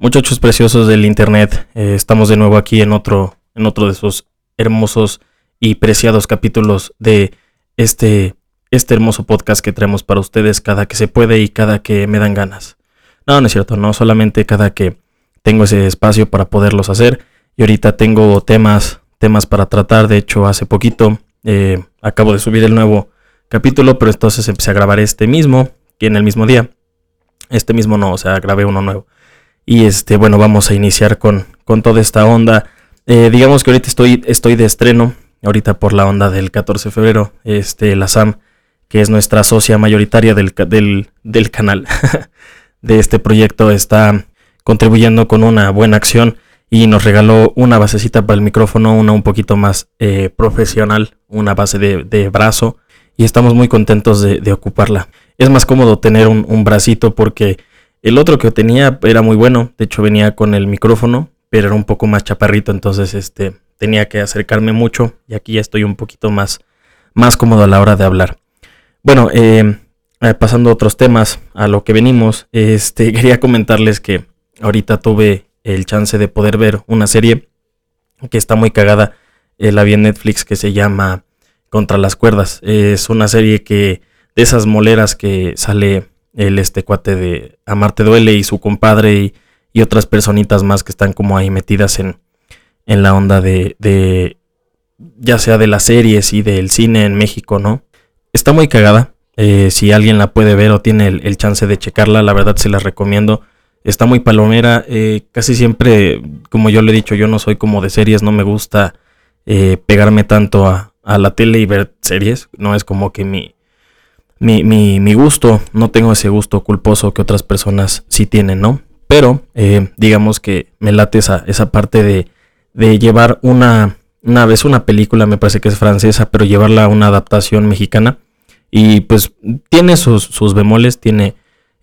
Muchachos preciosos del internet, eh, estamos de nuevo aquí en otro, en otro de esos hermosos y preciados capítulos de este, este hermoso podcast que traemos para ustedes cada que se puede y cada que me dan ganas. No, no es cierto, no solamente cada que tengo ese espacio para poderlos hacer. Y ahorita tengo temas, temas para tratar. De hecho, hace poquito eh, acabo de subir el nuevo capítulo, pero entonces empecé a grabar este mismo, que en el mismo día. Este mismo no, o sea, grabé uno nuevo. Y este, bueno, vamos a iniciar con, con toda esta onda. Eh, digamos que ahorita estoy, estoy de estreno, ahorita por la onda del 14 de febrero. Este, la SAM, que es nuestra socia mayoritaria del, del, canal de este proyecto, está contribuyendo con una buena acción y nos regaló una basecita para el micrófono, una un poquito más eh, profesional, una base de, brazo y estamos muy contentos de, ocuparla. Es más cómodo tener un, un bracito porque el otro que tenía era muy bueno, de hecho venía con el micrófono, pero era un poco más chaparrito, entonces este tenía que acercarme mucho y aquí ya estoy un poquito más, más cómodo a la hora de hablar. Bueno, eh, eh, pasando a otros temas, a lo que venimos, este, quería comentarles que ahorita tuve el chance de poder ver una serie que está muy cagada, eh, la vi en Netflix que se llama Contra las cuerdas. Es una serie que de esas moleras que sale el este cuate de Amarte Duele y su compadre y, otras personitas más que están como ahí metidas en, en la onda de, de, ya sea de las series y del cine en México, ¿no? Está muy cagada. Eh, si alguien la puede ver o tiene el, chance de checarla, la verdad se la recomiendo. Está muy palomera. Eh, casi siempre, como yo le he dicho, yo no soy como de series, no me gusta eh, pegarme tanto a, a la tele y ver series. No es como que mi, mi, mi, mi, gusto, no tengo ese gusto culposo que otras personas sí tienen, ¿no? Pero eh, digamos que me late esa, esa parte de, de llevar una, una vez una película, me parece que es francesa, pero llevarla a una adaptación mexicana. Y pues tiene sus, sus bemoles, tiene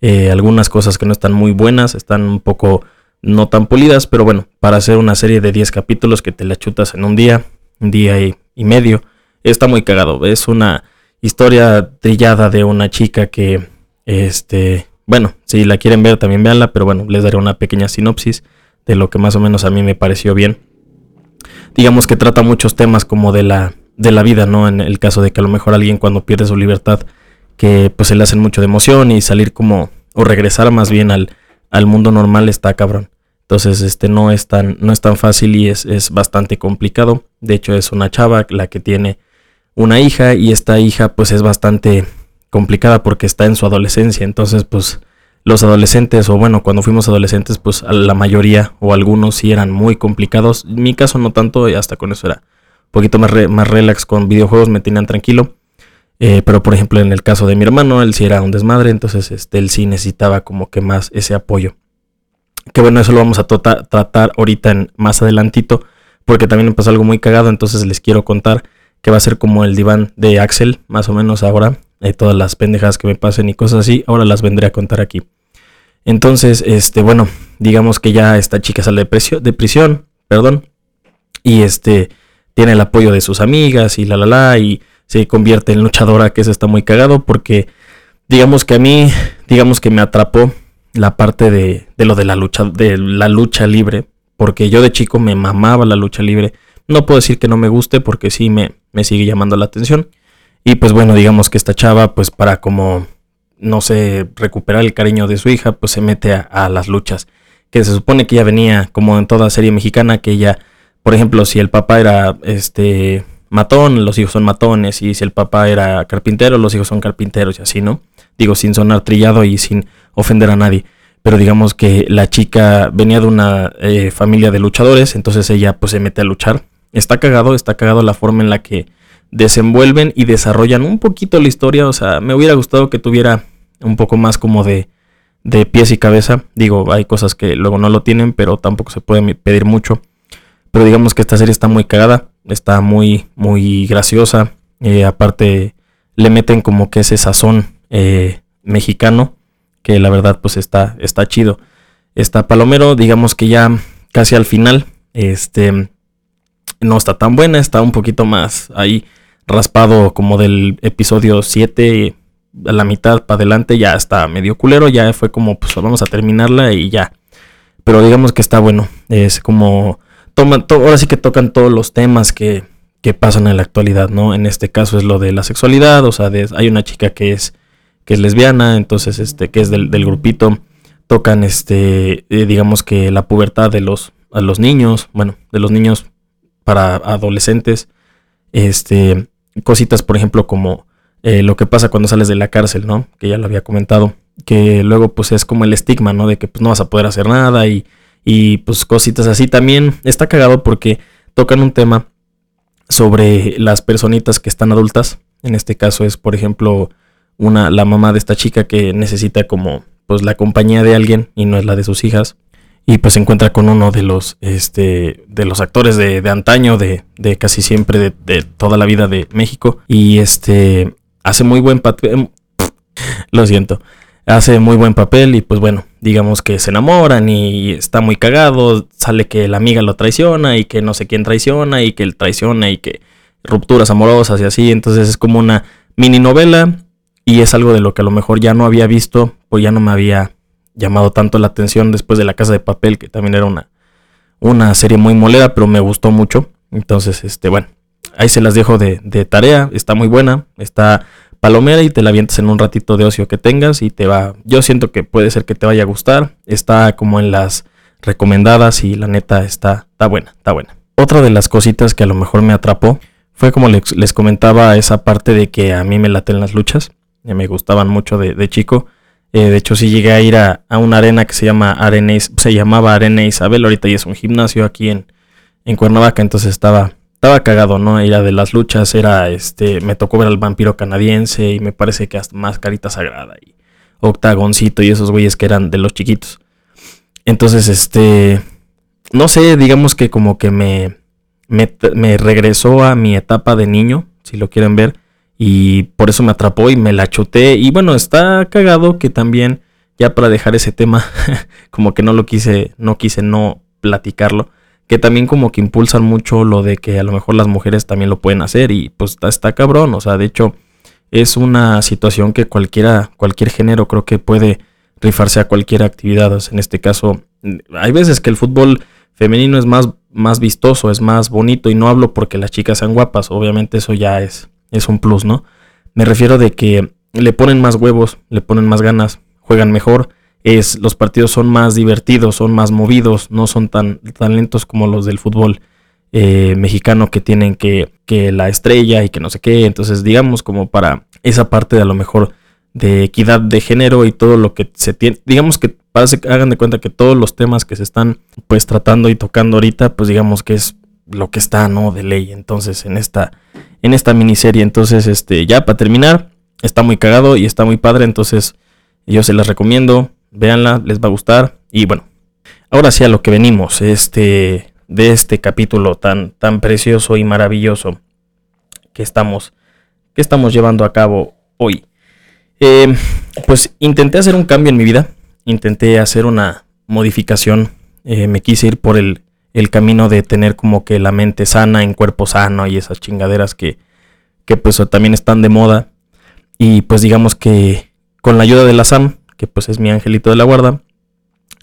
eh, algunas cosas que no están muy buenas, están un poco no tan pulidas, pero bueno, para hacer una serie de 10 capítulos que te la chutas en un día, un día y, y medio, está muy cagado. Es una historia trillada de una chica que, este, bueno, si la quieren ver también véanla, pero bueno, les daré una pequeña sinopsis de lo que más o menos a mí me pareció bien. Digamos que trata muchos temas como de la, de la vida, ¿no? En el caso de que a lo mejor alguien cuando pierde su libertad, que pues se le hacen mucho de emoción y salir como, o regresar más bien al, al mundo normal está cabrón. Entonces, este no es tan, no es tan fácil y es, es bastante complicado. De hecho, es una chava la que tiene una hija y esta hija pues es bastante complicada porque está en su adolescencia. Entonces pues los adolescentes o bueno cuando fuimos adolescentes pues la mayoría o algunos sí eran muy complicados. En mi caso no tanto hasta con eso era un poquito más, más relax con videojuegos, me tenían tranquilo. Eh, pero por ejemplo en el caso de mi hermano, él sí era un desmadre, entonces este, él sí necesitaba como que más ese apoyo. Que bueno, eso lo vamos a tratar ahorita en, más adelantito, porque también me pasó algo muy cagado, entonces les quiero contar que va a ser como el diván de Axel, más o menos ahora. Eh, todas las pendejas que me pasen y cosas así, ahora las vendré a contar aquí. Entonces, este, bueno, digamos que ya esta chica sale de, prisión, de prisión, perdón, y este, tiene el apoyo de sus amigas y la la la, y se convierte en luchadora, que eso está muy cagado, porque digamos que a mí, digamos que me atrapó la parte de, de lo de la lucha, de la lucha libre, porque yo de chico me mamaba la lucha libre, no puedo decir que no me guste porque sí me, me sigue llamando la atención. Y pues bueno, digamos que esta chava, pues para como, no sé, recuperar el cariño de su hija, pues se mete a, las luchas. Que se supone que ya venía, como en toda serie mexicana, que ella, por ejemplo, si el papá era este matón, los hijos son matones, y si el papá era carpintero, los hijos son carpinteros y así, ¿no? Digo, sin sonar trillado y sin ofender a nadie. Pero digamos que la chica venía de una eh, familia de luchadores, entonces ella pues se mete a luchar está cagado, está cagado la forma en la que desenvuelven y desarrollan un poquito la historia. O sea, me hubiera gustado que tuviera un poco más como de, de pies y cabeza. Digo, hay cosas que luego no lo tienen, pero tampoco se puede pedir mucho. Pero digamos que esta serie está muy cagada, está muy, muy graciosa. Eh, aparte, le meten como que ese sazón eh, mexicano, que la verdad pues está, está chido. Está Palomero, digamos que ya casi al final, este, no está tan buena, está un poquito más ahí raspado como del episodio 7 a la mitad para adelante ya está medio culero, ya fue como pues vamos a terminarla y ya. pero digamos que está bueno. Es como, toman, ahora sí que tocan todos los temas que, que pasan en la actualidad, ¿no? En este caso es lo de la sexualidad, o sea, hay una chica que es, que es lesbiana, entonces, este, que es del, del grupito, tocan, este, eh, digamos que la pubertad de los, los niños, bueno, de los niños para adolescentes, este, cositas, por ejemplo, como eh, lo que pasa cuando sales de la cárcel, ¿no? Que ya lo había comentado, que luego pues es como el estigma, ¿no? De que pues no vas a poder hacer nada y, y pues cositas así. También está cagado porque tocan un tema sobre las personitas que están adultas. En este caso es, por ejemplo, una, la mamá de esta chica que necesita como pues la compañía de alguien y no es la de sus hijas. Y pues se encuentra con uno de los, este, de los actores de, de antaño, de, de, casi siempre, de, de, toda la vida de México. Y este, hace muy buen papel. Em, lo siento. Hace muy buen papel y pues bueno, digamos que se enamoran y está muy cagado. Sale que la amiga lo traiciona y que no sé quién traiciona y que él traiciona y que rupturas amorosas y así. Entonces es como una mini novela y es algo de lo que a lo mejor ya no había visto, pues ya no me había llamado tanto la atención después de La Casa de Papel, que también era una, una serie muy molera, pero me gustó mucho. Entonces, este, bueno, ahí se las dejo de, tarea, está muy buena, está palomera y te la avientas en un ratito de ocio que tengas y te va, yo siento que puede ser que te vaya a gustar, está como en las recomendadas y la neta está, está buena, está buena. Otra de las cositas que a lo mejor me atrapó fue como les, les comentaba esa parte de que a mí me laten las luchas, me gustaban mucho de, de chico. Eh, de hecho, sí llegué a ir a, una arena que se llama Arena, se llamaba Arena Isabel, ahorita ya es un gimnasio aquí en, en Cuernavaca, entonces estaba, estaba cagado, ¿no? Era de las luchas, era este, me tocó ver al vampiro canadiense y me parece que hasta más carita sagrada y octagoncito y esos güeyes que eran de los chiquitos. Entonces, este, no sé, digamos que como que me, me regresó a mi etapa de niño, si lo quieren ver y por eso me atrapó y me la chuté. Y bueno, está cagado que también, ya para dejar ese tema, como que no lo quise, no quise no platicarlo. Que también como que impulsan mucho lo de que a lo mejor las mujeres también lo pueden hacer. Y pues está, cabrón. O sea, de hecho, es una situación que cualquiera, cualquier género creo que puede rifarse a cualquier actividad. en este caso, hay veces que el fútbol femenino es más, más vistoso, es más bonito. Y no hablo porque las chicas sean guapas. Obviamente eso ya es es un plus, ¿no? Me refiero de que le ponen más huevos, le ponen más ganas, juegan mejor, es, los partidos son más divertidos, son más movidos, no son tan, tan lentos como los del fútbol eh, mexicano que tienen que, que la estrella y que no sé qué. Entonces, digamos, como para esa parte de a lo mejor de equidad de género y todo lo que se tiene, digamos que hagan de cuenta que todos los temas que se están pues tratando y tocando ahorita, pues digamos que es lo que está, ¿no? De ley. Entonces, en esta, en esta miniserie. Entonces, este, ya para terminar, está muy cagado y está muy padre. Entonces, yo se las recomiendo. Véanla, les va a gustar. Y bueno, ahora sí a lo que venimos. Este, de este capítulo tan, tan precioso y maravilloso que estamos, que estamos llevando a cabo hoy. Eh, pues intenté hacer un cambio en mi vida. Intenté hacer una modificación. Eh, me quise ir por el el camino de tener como que la mente sana en cuerpo sano y esas chingaderas que, que pues también están de moda. Y pues digamos que con la ayuda de la SAM, que pues es mi angelito de la guarda,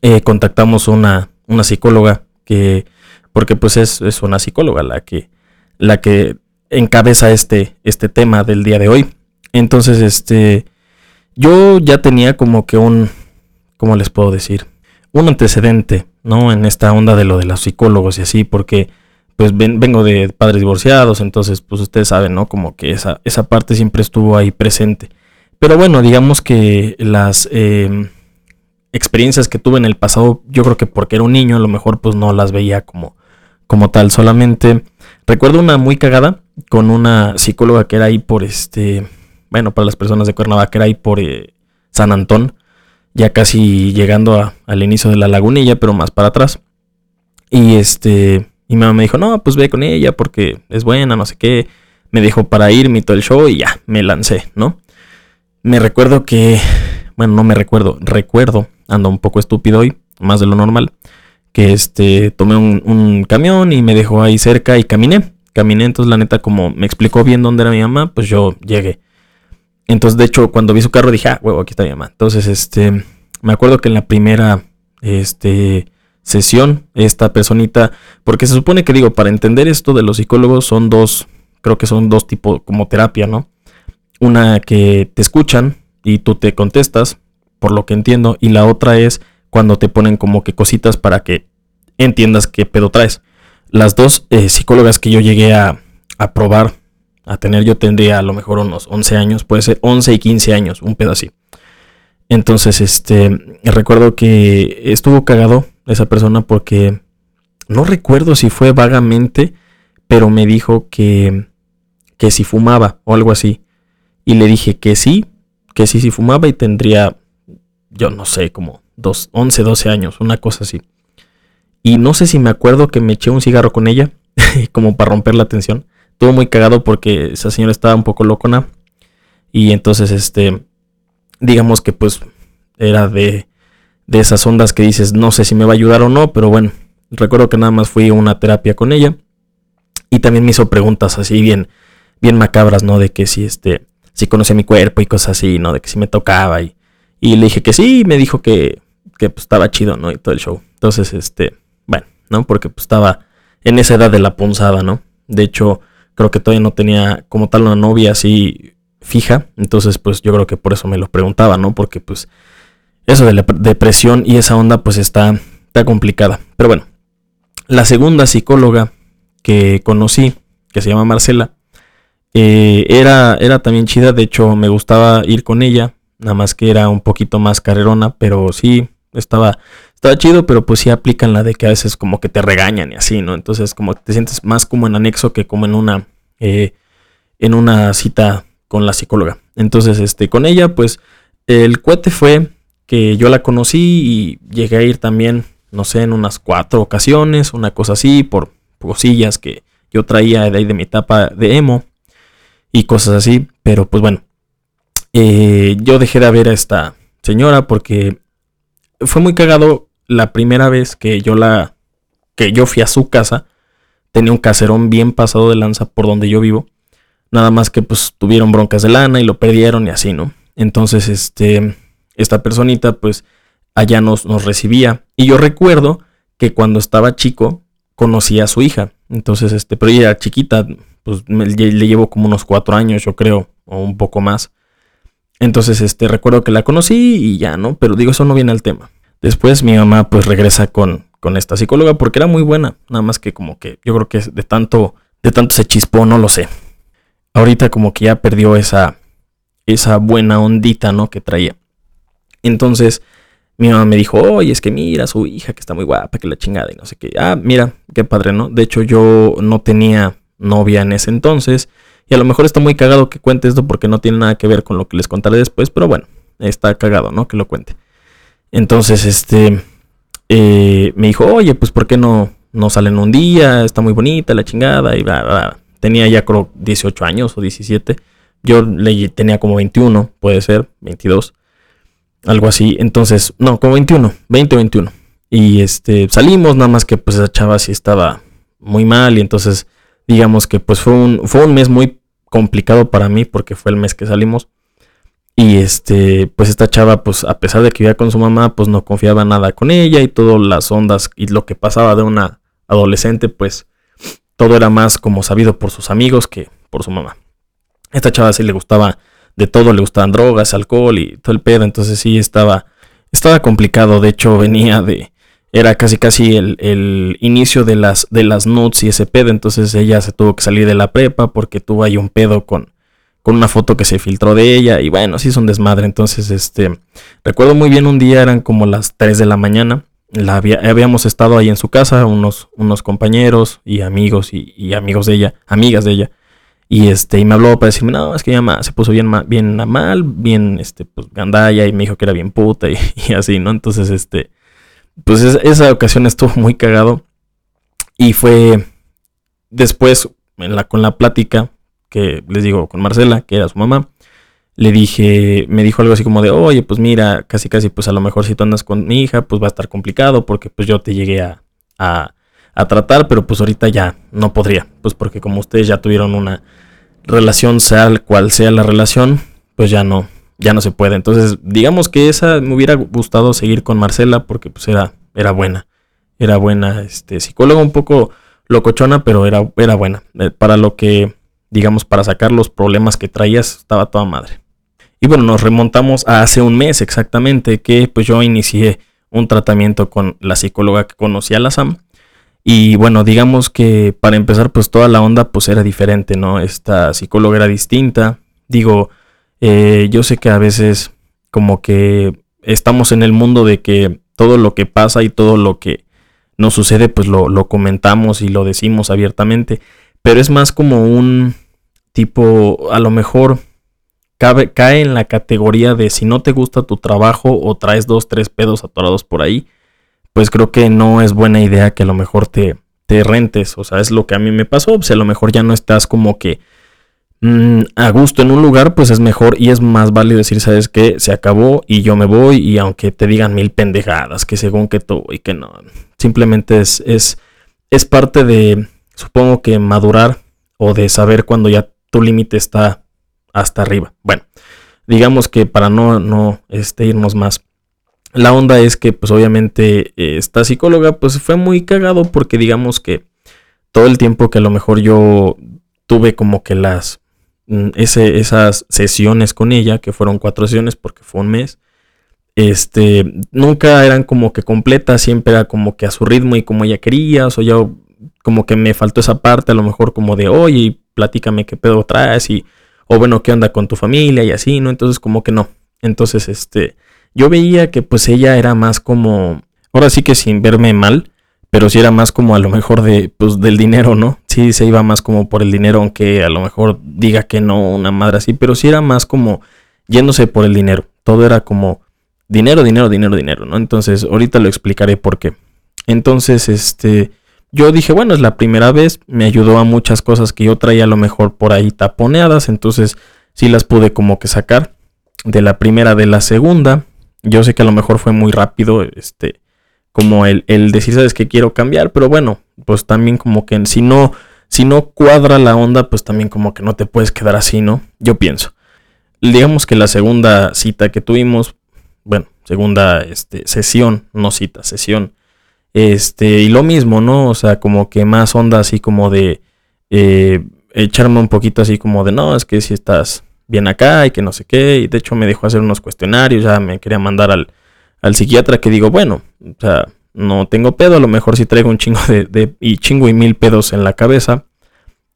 eh, contactamos una, una psicóloga que, porque pues es, es, una psicóloga la que, la que encabeza este, este tema del día de hoy. Entonces, este, yo ya tenía como que un, ¿cómo les puedo decir? Un antecedente ¿no? En esta onda de lo de los psicólogos y así, porque pues vengo de padres divorciados, entonces pues ustedes saben, ¿no? Como que esa, esa parte siempre estuvo ahí presente. Pero bueno, digamos que las em, experiencias que tuve en el pasado, yo creo que porque era un niño, a lo mejor pues no las veía como, como tal, solamente recuerdo una muy cagada con una psicóloga que era ahí por este, bueno, para las personas de Cuernavaca, que era ahí por eh, San Antón, ya casi llegando al inicio de la lagunilla, pero más para atrás. Y este, mi mamá me dijo, no, pues ve con ella porque es buena, no sé qué. Me dijo para irme todo el show y ya, me lancé, ¿no? Me recuerdo que, bueno, no me recuerdo, recuerdo, ando un poco estúpido hoy, más de lo normal, que este, tomé un, un camión y me dejó ahí cerca y caminé. Caminé, entonces la neta, como me explicó bien dónde era mi mamá, pues yo llegué. Entonces, de hecho, cuando vi su carro dije, ah, huevo, aquí está mi mamá. Entonces, este, me acuerdo que en la primera, este, sesión esta personita, porque se supone que digo, para entender esto de los psicólogos son dos, creo que son dos tipos como terapia, ¿no? Una que te escuchan y tú te contestas, por lo que entiendo, y la otra es cuando te ponen como que cositas para que entiendas qué pedo traes. Las dos eh, psicólogas que yo llegué a, a probar, a tener, yo tendría a lo mejor unos 11 años, puede ser 11 y 15 años, un pedo así. Entonces, este, recuerdo que estuvo cagado esa persona porque no recuerdo si fue vagamente, pero me dijo que, que si fumaba o algo así. Y le dije que sí, que sí, si fumaba y tendría, yo no sé, como dos, 11, 12 años, una cosa así. Y no sé si me acuerdo que me eché un cigarro con ella, como para romper la tensión. Estuvo muy cagado porque esa señora estaba un poco locona. Y entonces, este, digamos que pues era de, de esas ondas que dices, no sé si me va a ayudar o no, pero bueno, recuerdo que nada más fui a una terapia con ella. Y también me hizo preguntas así bien, bien macabras, ¿no? De que si este, si conocía mi cuerpo y cosas así, ¿no? De que si me tocaba y, y le dije que sí, y me dijo que, que pues, estaba chido, ¿no? Y todo el show. Entonces, este, bueno, ¿no? Porque pues estaba en esa edad de la punzada, ¿no? De hecho, creo que todavía no tenía como tal una novia así fija. Entonces, pues yo creo que por eso me lo preguntaba, ¿no? Porque pues eso de la depresión y esa onda pues está, está complicada. Pero bueno, la segunda psicóloga que conocí, que se llama Marcela, eh, era, era también chida. De hecho, me gustaba ir con ella. Nada más que era un poquito más carrerona, pero sí, estaba, estaba chido, pero pues sí aplican la de que a veces como que te regañan y así, ¿no? Entonces como te sientes más como en anexo que como en una, eh, en una cita con la psicóloga. Entonces, este, con ella, pues el cohete fue que yo la conocí y llegué a ir también, no sé, en unas cuatro ocasiones, una cosa así, por cosillas que yo traía de ahí de mi etapa de emo y cosas así. Pero pues bueno, eh, yo dejé de ver a esta señora porque fue muy cagado la primera vez que yo la, que yo fui a su casa. Tenía un caserón bien pasado de lanza por donde yo vivo. Nada más que pues tuvieron broncas de lana y lo perdieron y así, ¿no? Entonces, este, esta personita pues allá nos, nos recibía. Y yo recuerdo que cuando estaba chico conocí a su hija. Entonces, este, pero ella era chiquita, pues le llevo como unos cuatro años, yo creo, o un poco más. Entonces, este, recuerdo que la conocí y ya, ¿no? Pero digo, eso no viene al tema. Después mi mamá pues regresa con, con esta psicóloga porque era muy buena. Nada más que como que yo creo que de tanto, de tanto se chispó, no lo sé ahorita como que ya perdió esa, esa buena ondita, ¿no? Que traía. Entonces, mi mamá me dijo, oye, es que mira, su hija que está muy guapa, que la chingada y no sé qué. Ah, mira, qué padre, ¿no? De hecho, yo no tenía novia en ese entonces. Y a lo mejor está muy cagado que cuente esto porque no tiene nada que ver con lo que les contaré después, pero bueno, está cagado, ¿no? Que lo cuente. Entonces, este, eh, me dijo, oye, pues ¿por qué no, no salen un día? Está muy bonita la chingada y bla, bla, bla tenía ya creo 18 años o 17. Yo le tenía como 21, puede ser, 22. Algo así. Entonces, no, como 21, 20 o 21. Y este, salimos, nada más que pues esa chava sí estaba muy mal. Y entonces, digamos que pues fue un, fue un mes muy complicado para mí porque fue el mes que salimos. Y este, pues esta chava, pues a pesar de que vivía con su mamá, pues no confiaba nada con ella y todas las ondas y lo que pasaba de una adolescente, pues todo era más como sabido por sus amigos que por su mamá. esta chava sí le gustaba de todo, le gustaban drogas, alcohol y todo el pedo, entonces sí estaba, estaba complicado, de hecho venía de, era casi casi el, inicio de las, de las nudes y ese pedo, entonces ella se tuvo que salir de la prepa porque tuvo ahí un pedo con, con una foto que se filtró de ella y bueno, sí es un desmadre, entonces este, recuerdo muy bien un día eran como las 3 de la mañana, la habíamos estado ahí en su casa, unos, unos compañeros y amigos y, amigos de ella, amigas de ella. Y este, y me habló para decirme, no, es que ella se puso bien, mal, bien, este, pues, y me dijo que era bien puta, y, así, ¿no? Entonces, este, pues esa ocasión estuvo muy cagado. Y fue después, en la, con la plática, que les digo, con Marcela, que era su mamá, le dije, me dijo algo así como de, oye, pues mira, casi casi, pues a lo mejor si tú andas con mi hija, pues va a estar complicado porque pues yo te llegué a, a, a tratar, pero pues ahorita ya no podría, pues porque como ustedes ya tuvieron una relación, sea cual sea la relación, pues ya no, ya no se puede. Entonces, digamos que esa me hubiera gustado seguir con Marcela porque pues era, era buena. era buena este, psicóloga, un poco locochona, pero era, era buena. Eh, para lo que, digamos, para sacar los problemas que traías, estaba toda madre. Y bueno, nos remontamos a hace un mes exactamente que pues yo inicié un tratamiento con la psicóloga que conocía, la Sam. Y bueno, digamos que para empezar, pues toda la onda pues era diferente, ¿no? Esta psicóloga era distinta. Digo, eh, yo sé que a veces como que estamos en el mundo de que todo lo que pasa y todo lo que nos sucede, pues lo, lo comentamos y lo decimos abiertamente. Pero es más como un tipo, a lo mejor cae en la categoría de si no te gusta tu trabajo o traes dos, tres pedos atorados por ahí, pues creo que no es buena idea que a lo mejor te, te rentes. O sea, es lo que a mí me pasó. Pues a lo mejor ya no estás como que mm, a gusto en un lugar, pues es mejor y es más válido decir, sabes que se acabó y yo me voy y aunque te digan mil pendejadas, que según que tú y que no, simplemente es, es, es parte de, supongo que madurar o de saber cuando ya tu límite está hasta arriba. Bueno, digamos que para no, no este, irnos más la onda es que, pues obviamente, eh, esta psicóloga, pues fue muy cagado porque digamos que todo el tiempo que a lo mejor yo tuve como que las, mm, ese, esas sesiones con ella, que fueron cuatro sesiones porque fue un mes, este, nunca eran como que completas, siempre era como que a su ritmo y como ella quería, o yo como que me faltó esa parte, a lo mejor como de, oye, platícame qué pedo traes y, o bueno, qué onda con tu familia y así, ¿no? Entonces como que no. Entonces, este, yo veía que pues ella era más como, ahora sí que sin verme mal, pero sí era más como a lo mejor de, pues, del dinero, ¿no? Sí, se iba más como por el dinero, aunque a lo mejor diga que no, una madre así, pero sí era más como yéndose por el dinero. Todo era como dinero, dinero, dinero, dinero, ¿no? Entonces, ahorita lo explicaré por qué. Entonces, este, yo dije, bueno, es la primera vez, me ayudó a muchas cosas que yo traía a lo mejor por ahí taponeadas, entonces sí las pude como que sacar de la primera, de la segunda. Yo sé que a lo mejor fue muy rápido, este, como el, el decir, sabes que quiero cambiar, pero bueno, pues también como que si no, si no cuadra la onda, pues también como que no te puedes quedar así, ¿no? Yo pienso. Digamos que la segunda cita que tuvimos, bueno, segunda este, sesión, no cita, sesión, este, y lo mismo, ¿no? O sea, como que más onda así como de eh, echarme un poquito así como de, no, es que si estás bien acá y que no sé qué. Y de hecho me dejó hacer unos cuestionarios, ya me quería mandar al, al psiquiatra que digo, bueno, o sea, no tengo pedo, a lo mejor si traigo un chingo de, de, y chingo y mil pedos en la cabeza.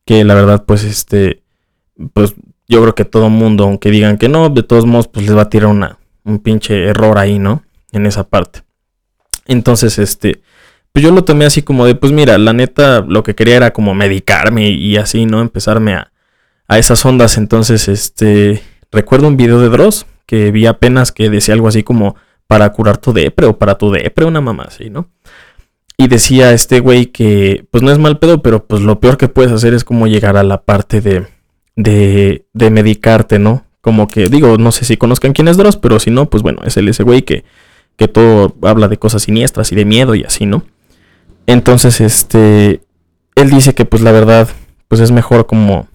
Que la verdad, pues este, pues yo creo que todo mundo, aunque digan que no, de todos modos, pues les va a tirar una, un pinche error ahí, ¿no? En esa parte. Entonces, este, pues yo lo tomé así como de, pues mira, la neta, lo que quería era como medicarme y así, ¿no? Empezarme a, a esas ondas. Entonces, este, recuerdo un video de Dross que vi apenas que decía algo así como para curar tu depre o para tu depre, una mamá así, ¿no? Y decía este güey que, pues no es mal pedo, pero pues lo peor que puedes hacer es como llegar a la parte de, de, de medicarte, ¿no? Como que, digo, no sé si conozcan quién es Dross, pero si no, pues bueno, es el ese güey que, que todo habla de cosas siniestras y de miedo y así, ¿no? Entonces, este, él dice que pues la verdad, pues es mejor como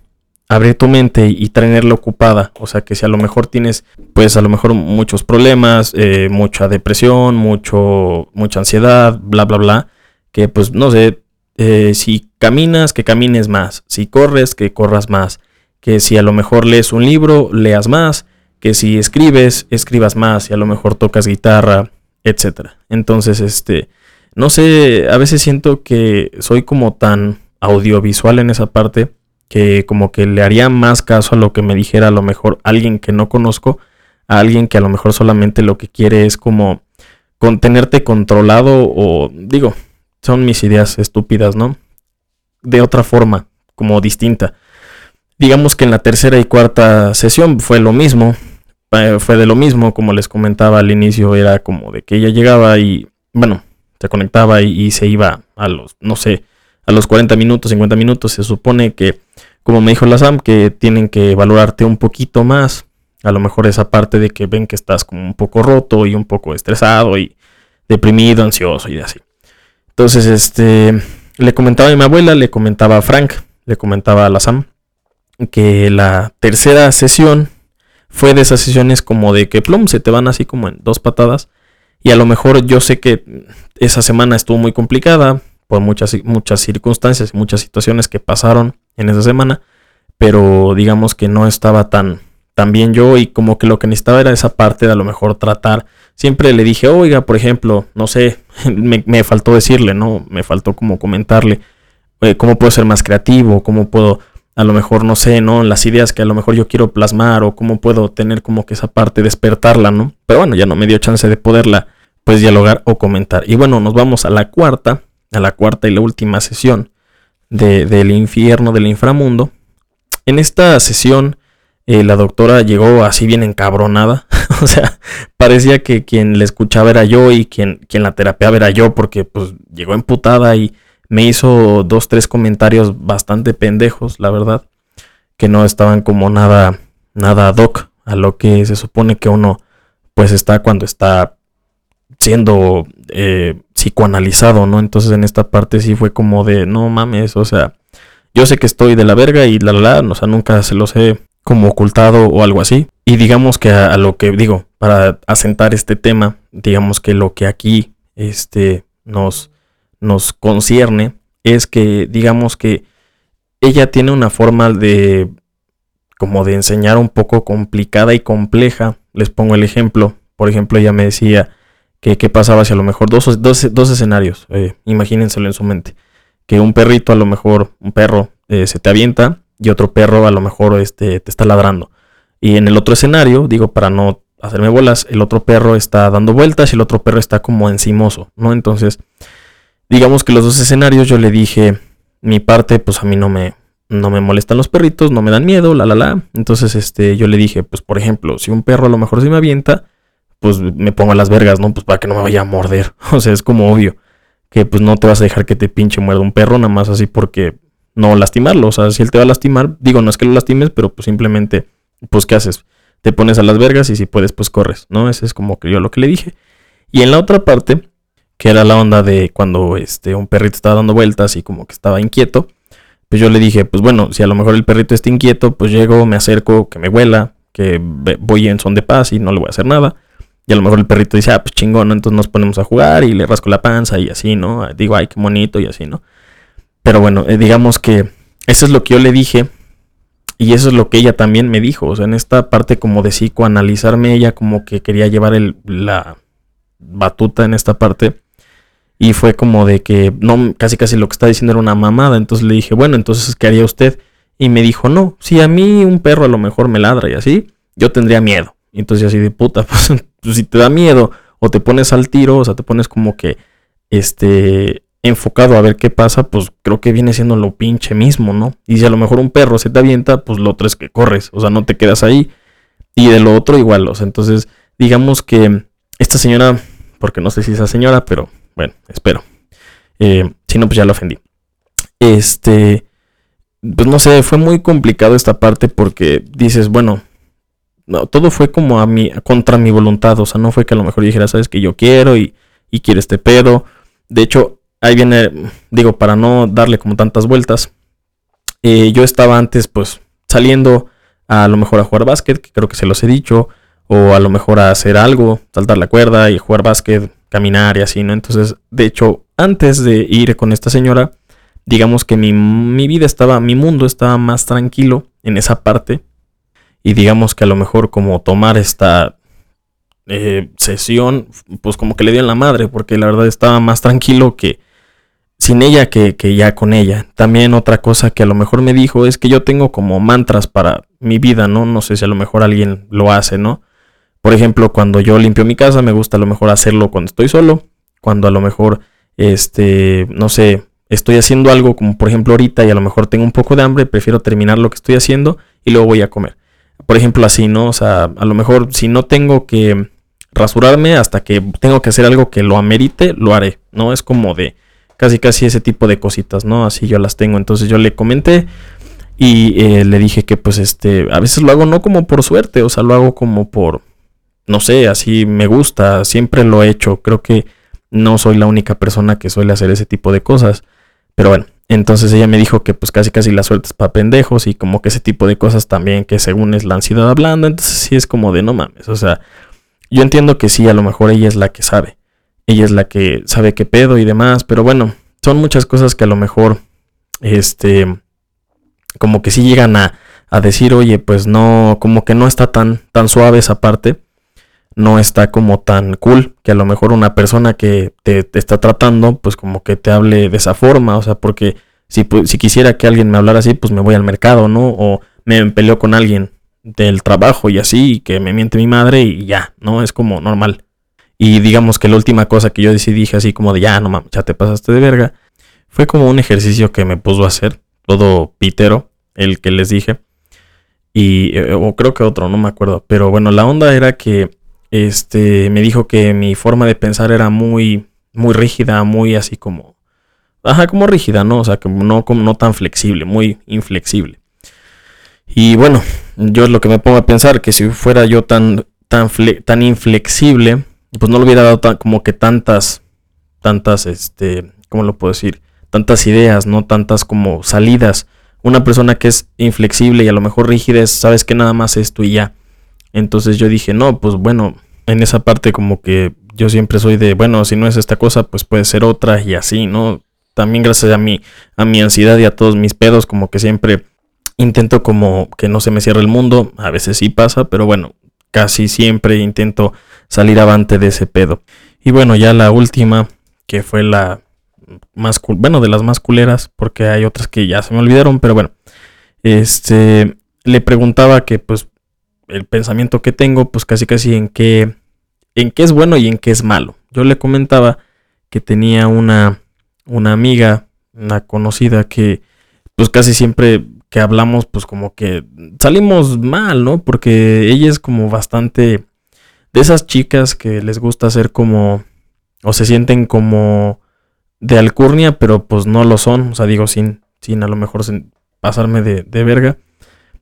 abrir tu mente y tenerla ocupada. O sea que si a lo mejor tienes, pues a lo mejor muchos problemas, eh, mucha depresión, mucho, mucha ansiedad, bla, bla, bla, que pues no sé, eh, si caminas, que camines más, si corres, que corras más, que si a lo mejor lees un libro, leas más, que si escribes, escribas más, y a lo mejor tocas guitarra, etcétera. Entonces, este, no sé, a veces siento que soy como tan audiovisual en esa parte que como que le haría más caso a lo que me dijera a lo mejor alguien que no conozco, a alguien que a lo mejor solamente lo que quiere es como contenerte controlado o digo, son mis ideas estúpidas, ¿no? De otra forma, como distinta. Digamos que en la tercera y cuarta sesión fue lo mismo, eh, fue de lo mismo, como les comentaba al inicio, era como de que ella llegaba y, bueno, se conectaba y, se iba a los, no sé, a los 40 minutos, 50 minutos, se supone que como me dijo la Sam, que tienen que valorarte un poquito más. A lo mejor esa parte de que ven que estás como un poco roto y un poco estresado y deprimido, ansioso y así. Entonces, este, le comentaba a mi abuela, le comentaba a Frank, le comentaba a la Sam, que la tercera sesión fue de esas sesiones como de que plum, se te van así como en dos patadas. Y a lo mejor yo sé que esa semana estuvo muy complicada por muchas, muchas circunstancias y muchas situaciones que pasaron en esa semana, pero digamos que no estaba tan, tan bien yo y como que lo que necesitaba era esa parte de a lo mejor tratar. Siempre le dije, oiga, por ejemplo, no sé, me, faltó decirle, ¿no? Me faltó como comentarle eh, cómo puedo ser más creativo, cómo puedo a lo mejor, no sé, ¿no? Las ideas que a lo mejor yo quiero plasmar o cómo puedo tener como que esa parte, despertarla, ¿no? Pero bueno, ya no me dio chance de poderla, pues, dialogar o comentar. Y bueno, nos vamos a la cuarta, a la cuarta y la última sesión de, del infierno, del inframundo. En esta sesión, eh, la doctora llegó así bien encabronada. o sea, parecía que quien le escuchaba era yo y quien, quien la terapeaba era yo, porque pues llegó emputada y me hizo dos, tres comentarios bastante pendejos, la verdad, que no estaban como nada, nada doc a lo que se supone que uno pues está cuando está siendo eh, psicoanalizado, ¿no? Entonces en esta parte sí fue como de, no mames, o sea, yo sé que estoy de la verga y la la, la o sea, nunca se los he como ocultado o algo así. Y digamos que a, a, lo que digo, para asentar este tema, digamos que lo que aquí este, nos, nos concierne es que digamos que ella tiene una forma de como de enseñar un poco complicada y compleja. Les pongo el ejemplo. Por ejemplo, ella me decía que qué pasaba si a lo mejor dos, dos, dos escenarios, eh, imagínenselo en su mente, que un perrito a lo mejor, un perro eh, se te avienta y otro perro a lo mejor este, te está ladrando. Y en el otro escenario, digo, para no hacerme bolas, el otro perro está dando vueltas y el otro perro está como encimoso, ¿no? Entonces, digamos que los dos escenarios yo le dije, mi parte, pues a mí no me, no me molestan los perritos, no me dan miedo, la la la. Entonces, este, yo le dije, pues por ejemplo, si un perro a lo mejor se me avienta, pues me pongo a las vergas, ¿no? Pues para que no me vaya a morder. O sea, es como obvio que pues no te vas a dejar que te pinche muerda un perro, nada más así porque no lastimarlo. O sea, si él te va a lastimar, digo, no es que lo lastimes, pero pues simplemente, pues ¿qué haces? Te pones a las vergas y si puedes, pues corres, ¿no? Ese es como que yo lo que le dije. Y en la otra parte, que era la onda de cuando este, un perrito estaba dando vueltas y como que estaba inquieto, pues yo le dije, pues bueno, si a lo mejor el perrito está inquieto, pues llego, me acerco, que me huela, que voy en son de paz y no le voy a hacer nada. Y a lo mejor el perrito dice, ah, pues chingón, entonces nos ponemos a jugar y le rasco la panza y así, ¿no? Digo, ay, qué bonito y así, ¿no? Pero bueno, eh, digamos que eso es lo que yo le dije y eso es lo que ella también me dijo. O sea, en esta parte como de psicoanalizarme, ella como que quería llevar el, la batuta en esta parte. Y fue como de que no, casi casi lo que está diciendo era una mamada. Entonces le dije, bueno, entonces, ¿qué haría usted? Y me dijo, no, si a mí un perro a lo mejor me ladra y así, yo tendría miedo. Y entonces así de puta, pues, pues, si te da miedo o te pones al tiro, o sea, te pones como que, este, enfocado a ver qué pasa, pues creo que viene siendo lo pinche mismo, ¿no? Y si a lo mejor un perro se te avienta, pues lo otro es que corres, o sea, no te quedas ahí. Y de lo otro igual, o sea, entonces, digamos que esta señora, porque no sé si esa señora, pero bueno, espero. Eh, si no, pues ya lo ofendí. Este, pues no sé, fue muy complicado esta parte porque dices, bueno, no, todo fue como a mi, contra mi voluntad, o sea, no fue que a lo mejor dijera, sabes que yo quiero y, quiero este pedo. De hecho, ahí viene, digo, para no darle como tantas vueltas, eh, yo estaba antes pues saliendo a, a lo mejor a jugar básquet, que creo que se los he dicho, o a lo mejor a hacer algo, saltar la cuerda y jugar básquet, caminar y así, ¿no? Entonces, de hecho, antes de ir con esta señora, digamos que mi, mi vida estaba, mi mundo estaba más tranquilo en esa parte. Y digamos que a lo mejor como tomar esta eh, sesión, pues como que le dio en la madre, porque la verdad estaba más tranquilo que sin ella que, que, ya con ella. También otra cosa que a lo mejor me dijo es que yo tengo como mantras para mi vida, ¿no? No sé si a lo mejor alguien lo hace, ¿no? Por ejemplo, cuando yo limpio mi casa, me gusta a lo mejor hacerlo cuando estoy solo. Cuando a lo mejor, este, no sé, estoy haciendo algo como por ejemplo ahorita y a lo mejor tengo un poco de hambre, prefiero terminar lo que estoy haciendo y luego voy a comer. Por ejemplo, así, ¿no? O sea, a lo mejor si no tengo que rasurarme hasta que tengo que hacer algo que lo amerite, lo haré, ¿no? Es como de casi casi ese tipo de cositas, ¿no? Así yo las tengo. Entonces yo le comenté y eh, le dije que pues este, a veces lo hago no como por suerte, o sea, lo hago como por, no sé, así me gusta, siempre lo he hecho, creo que no soy la única persona que suele hacer ese tipo de cosas, pero bueno, entonces ella me dijo que pues casi casi la suerte es para pendejos y como que ese tipo de cosas también que según es la ansiedad hablando, entonces sí es como de no mames, o sea, Yo entiendo que sí, a lo mejor ella es la que sabe. Ella es la que sabe qué pedo y demás, pero bueno, son muchas cosas que a lo mejor, este, como que sí llegan a, a decir, oye, pues no, como que no está tan, tan suave esa parte no está como tan cool que a lo mejor una persona que te, está tratando, pues como que te hable de esa forma, o sea, porque si, si quisiera que alguien me hablara así, pues me voy al mercado, ¿no? O me peleo con alguien del trabajo y así, y que me miente mi madre y ya, ¿no? Es como normal. Y digamos que la última cosa que yo decidí dije así como de ya, no mames, ya te pasaste de verga, fue como un ejercicio que me puso a hacer, todo pitero, el que les dije. Y, eh, o creo que otro, no me acuerdo. Pero bueno, la onda era que este, me dijo que mi forma de pensar era muy, muy rígida, muy así como, ajá, como rígida, ¿no? O sea, como no, como no tan flexible, muy inflexible. Y bueno, yo es lo que me pongo a pensar, que si fuera yo tan, tan, tan inflexible, pues no le hubiera dado como que tantas, tantas, este, ¿cómo lo puedo decir? Tantas ideas, no tantas como salidas. Una persona que es inflexible y a lo mejor rígida es, sabes que nada más esto y ya. Entonces yo dije, no, pues bueno, en esa parte como que yo siempre soy de, bueno, si no es esta cosa, pues puede ser otra y así, ¿no? También gracias a mi, a mi ansiedad y a todos mis pedos, como que siempre intento como que no se me cierre el mundo, a veces sí pasa, pero bueno, casi siempre intento salir avante de ese pedo. Y bueno, ya la última, que fue la más, bueno, de las más culeras, porque hay otras que ya se me olvidaron, pero bueno, este, le preguntaba que pues el pensamiento que tengo, pues casi casi en qué, en qué es bueno y en qué es malo. Yo le comentaba que tenía una, una amiga, una conocida que pues casi siempre que hablamos pues como que salimos mal, ¿no? Porque ella es como bastante de esas chicas que les gusta ser como o se sienten como de alcurnia, pero pues no lo son, o sea, digo sin sin a lo mejor pasarme de, de verga,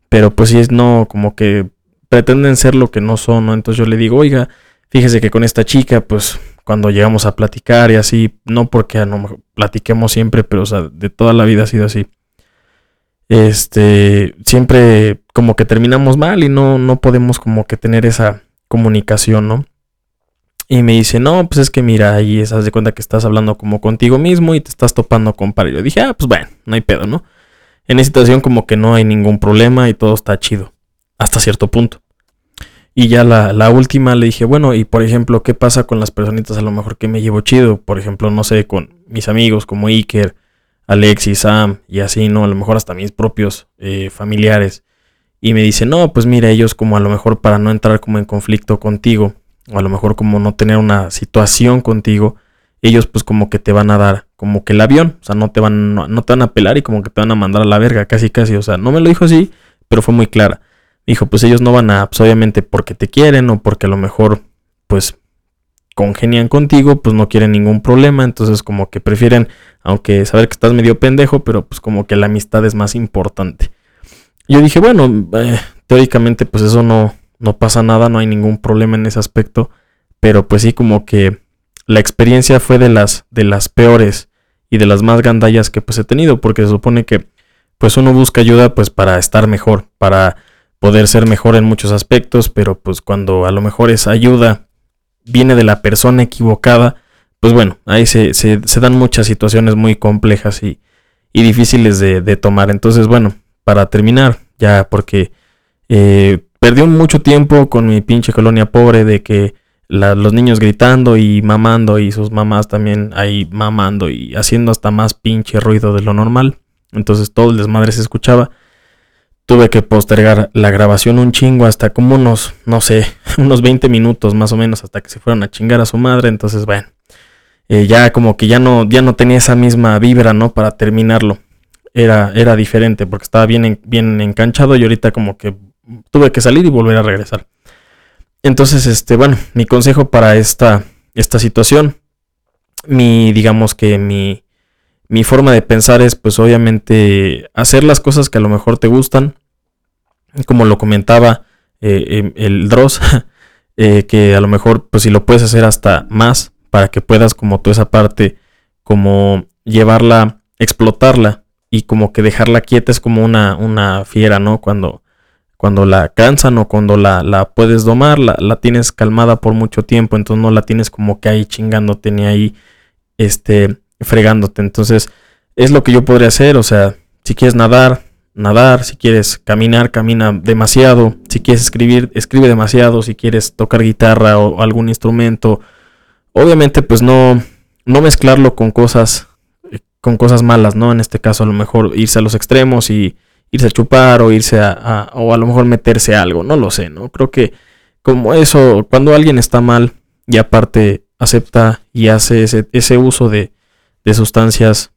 pero pues sí es no como que pretenden ser lo que no son, ¿no? Entonces yo le digo, oiga, fíjese que con esta chica, pues cuando llegamos a platicar y así, no porque no platiquemos siempre, pero o sea, de toda la vida ha sido así. Este, siempre como que terminamos mal y no, no podemos como que tener esa comunicación, ¿no? Y me dice, no, pues es que mira, ahí estás de cuenta que estás hablando como contigo mismo y te estás topando con par. Yo dije, ah, pues bueno, no hay pedo, ¿no? En esa situación como que no hay ningún problema y todo está chido hasta cierto punto. Y ya la, última le dije, bueno, y por ejemplo, ¿qué pasa con las personitas a lo mejor que me llevo chido? Por ejemplo, no sé, con mis amigos como Iker, Alexis, Sam y así, ¿no? A lo mejor hasta mis propios eh, familiares. Y me dice, no, pues mira, ellos como a lo mejor para no entrar como en conflicto contigo, o a lo mejor como no tener una situación contigo, ellos pues como que te van a dar como que el avión, o sea, no te van, no te van a pelar y como que te van a mandar a la verga, casi casi, o sea, no me lo dijo así, pero fue muy clara dijo, pues ellos no van a, pues obviamente porque te quieren o porque a lo mejor, pues congenian contigo, pues no quieren ningún problema, entonces como que prefieren, aunque saber que estás medio pendejo, pero pues como que la amistad es más importante. Yo dije, bueno, eh, teóricamente pues eso no, no pasa nada, no hay ningún problema en ese aspecto, pero pues sí como que la experiencia fue de las, de las peores y de las más gandallas que pues he tenido, porque se supone que pues uno busca ayuda pues para estar mejor, para poder ser mejor en muchos aspectos, pero pues cuando a lo mejor esa ayuda viene de la persona equivocada, pues bueno, ahí se, se, dan muchas situaciones muy complejas y, y difíciles de, de, tomar. Entonces, bueno, para terminar, ya porque eh, perdió mucho tiempo con mi pinche colonia pobre de que los niños gritando y mamando y sus mamás también ahí mamando y haciendo hasta más pinche ruido de lo normal. Entonces todo el desmadre se escuchaba tuve que postergar la grabación un chingo hasta como unos, no sé, unos 20 minutos más o menos hasta que se fueron a chingar a su madre. Entonces, bueno, eh, ya como que ya no, ya no tenía esa misma vibra, ¿no? Para terminarlo. Era, era diferente porque estaba bien, bien enganchado y ahorita como que tuve que salir y volver a regresar. Entonces, este, bueno, mi consejo para esta, esta situación, mi, digamos que mi, mi forma de pensar es pues obviamente hacer las cosas que a lo mejor te gustan. Como lo comentaba eh, em, el Dross, eh, que a lo mejor pues si lo puedes hacer hasta más para que puedas como toda esa parte como llevarla, explotarla y como que dejarla quieta es como una, una fiera, ¿no? Cuando, cuando la cansan o cuando la, la puedes domar, la, la, tienes calmada por mucho tiempo, entonces no la tienes como que ahí chingándote ni ahí este, fregándote. Entonces es lo que yo podría hacer, o sea, si quieres nadar, nadar, si quieres caminar, camina demasiado, si quieres escribir, escribe demasiado, si quieres tocar guitarra o algún instrumento, obviamente pues no, no mezclarlo con cosas, con cosas malas, ¿no? En este caso a lo mejor irse a los extremos y irse a chupar o irse a, o a lo mejor meterse a algo, no lo sé, ¿no? Creo que como eso, cuando alguien está mal y aparte acepta y hace ese, ese uso de, de sustancias,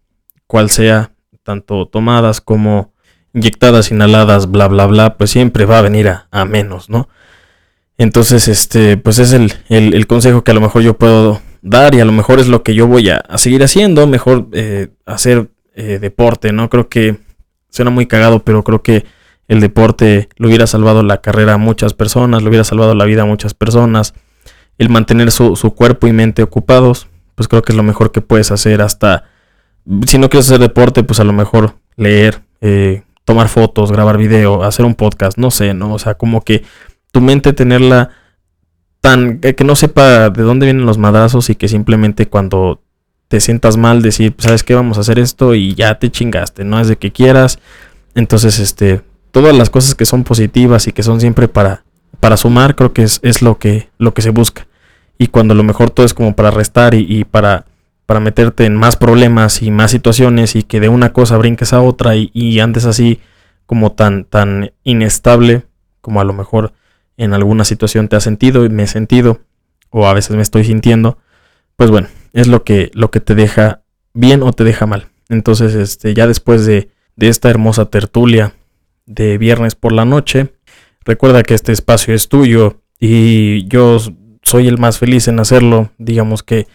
cual sea, tanto tomadas como inyectadas, inhaladas, bla, bla, bla, pues siempre va a venir a, menos, ¿no? Entonces, este, pues es el, el, consejo que a lo mejor yo puedo dar y a lo mejor es lo que yo voy a, seguir haciendo, mejor eh, hacer eh, deporte, ¿no? Creo que suena muy cagado, pero creo que el deporte le hubiera salvado la carrera a muchas personas, le hubiera salvado la vida a muchas personas. El mantener su, su cuerpo y mente ocupados, pues creo que es lo mejor que puedes hacer hasta, si no quieres hacer deporte, pues a lo mejor leer, eh, tomar fotos, grabar video, hacer un podcast, no sé, ¿no? O sea, como que tu mente tenerla tan que no sepa de dónde vienen los madrazos y que simplemente cuando te sientas mal decir, ¿sabes qué? Vamos a hacer esto y ya te chingaste, no es de que quieras. Entonces, este, todas las cosas que son positivas y que son siempre para, para sumar, creo que es, es lo, que, lo que se busca. Y cuando lo mejor todo es como para restar y, para, para meterte en más problemas y más situaciones y que de una cosa brinques a otra y, y andes así como tan, tan inestable como a lo mejor en alguna situación te has sentido y me he sentido o a veces me estoy sintiendo, pues bueno, es lo que, lo que te deja bien o te deja mal. Entonces, este, ya después de, de esta hermosa tertulia de viernes por la noche, recuerda que este espacio es tuyo y yo soy el más feliz en hacerlo. Digamos que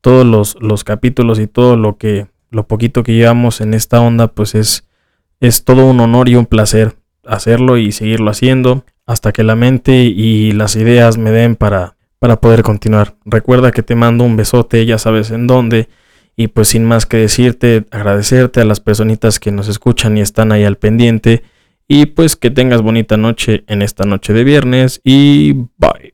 todos los, los capítulos y todo lo que, lo poquito que llevamos en esta onda, pues es, es todo un honor y un placer hacerlo y seguirlo haciendo hasta que la mente y las ideas me den para, para poder continuar. Recuerda que te mando un besote, ya sabes en dónde. Y pues sin más que decirte, agradecerte a las personitas que nos escuchan y están ahí al pendiente. Y pues que tengas bonita noche en esta noche de viernes y bye.